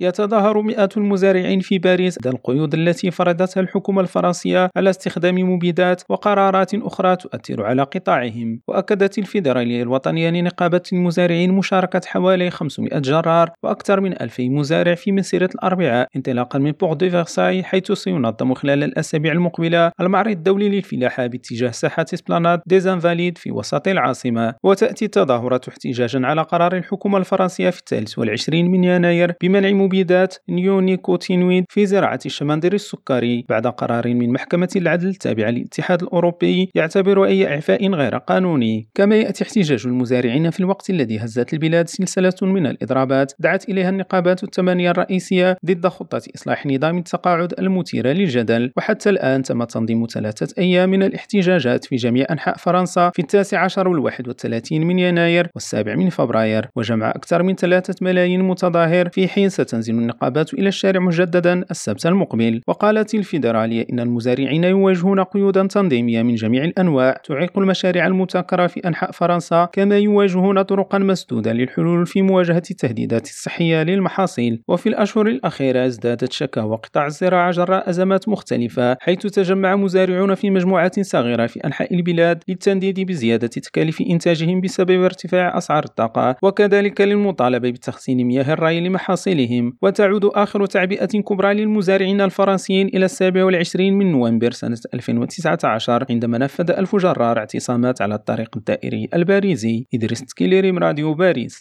يتظاهر مئات المزارعين في باريس ضد القيود التي فرضتها الحكومة الفرنسية على استخدام مبيدات وقرارات أخرى تؤثر على قطاعهم. وأكدت الفيدرالية الوطنية لنقابة المزارعين مشاركة حوالي 500 جرار وأكثر من 2000 مزارع في مسيرة الأربعاء انطلاقا من بورت دو فرساي حيث سينظم خلال الأسابيع المقبلة المعرض الدولي للفلاحة باتجاه ساحة اسبلاناد ديزانفاليد في وسط العاصمة. وتأتي التظاهرات احتجاجا على قرار الحكومة الفرنسية في الثالث والعشرين من يناير بمنع مبيدات نيونيكوتينويد في زراعة الشمندر السكري. بعد قرار من محكمة العدل التابعة للاتحاد الأوروبي يعتبر أي إعفاء غير قانوني. كما يأتي احتجاج المزارعين في الوقت الذي هزت البلاد سلسلة من الإضرابات. دعت إليها النقابات الثمانية الرئيسية ضد خطة إصلاح نظام التقاعد المثيرة للجدل. وحتى الآن تم تنظيم ثلاثة أيام من الاحتجاجات في جميع أنحاء فرنسا في التاسع عشر والواحد والثلاثين من يناير والسابع من فبراير. وجمع أكثر من ثلاثة ملايين متظاهر في حين ستنزل النقابات إلى الشارع مجددا السبت المقبل. وقالت الفيدرالية إن المزارعين يواجهون قيودا تنظيمية من جميع الأنواع. تعيق المشاريع المبتكرة في أنحاء فرنسا كما يواجهون طرقا مسدودة للحلول في مواجهة التهديدات الصحية للمحاصيل. وفي الأشهر الأخيرة ازدادت شكاوى قطاع الزراعة جراء أزمات مختلفة حيث تجمع مزارعون في مجموعات صغيرة في أنحاء البلاد للتنديد بزيادة تكاليف إنتاجهم بسبب ارتفاع أسعار الطاقة. وكذلك للمطالبة بتخزين مياه الري لمحاصيلهم. وتعود آخر تعبئة كبرى للمزارعين الفرنسيين إلى السابع والعشرين من نوفمبر سنة 2019 عندما نفذ ألف جرار اعتصامات على الطريق الدائري الباريزي. إدريس تكيليريم راديو باريس.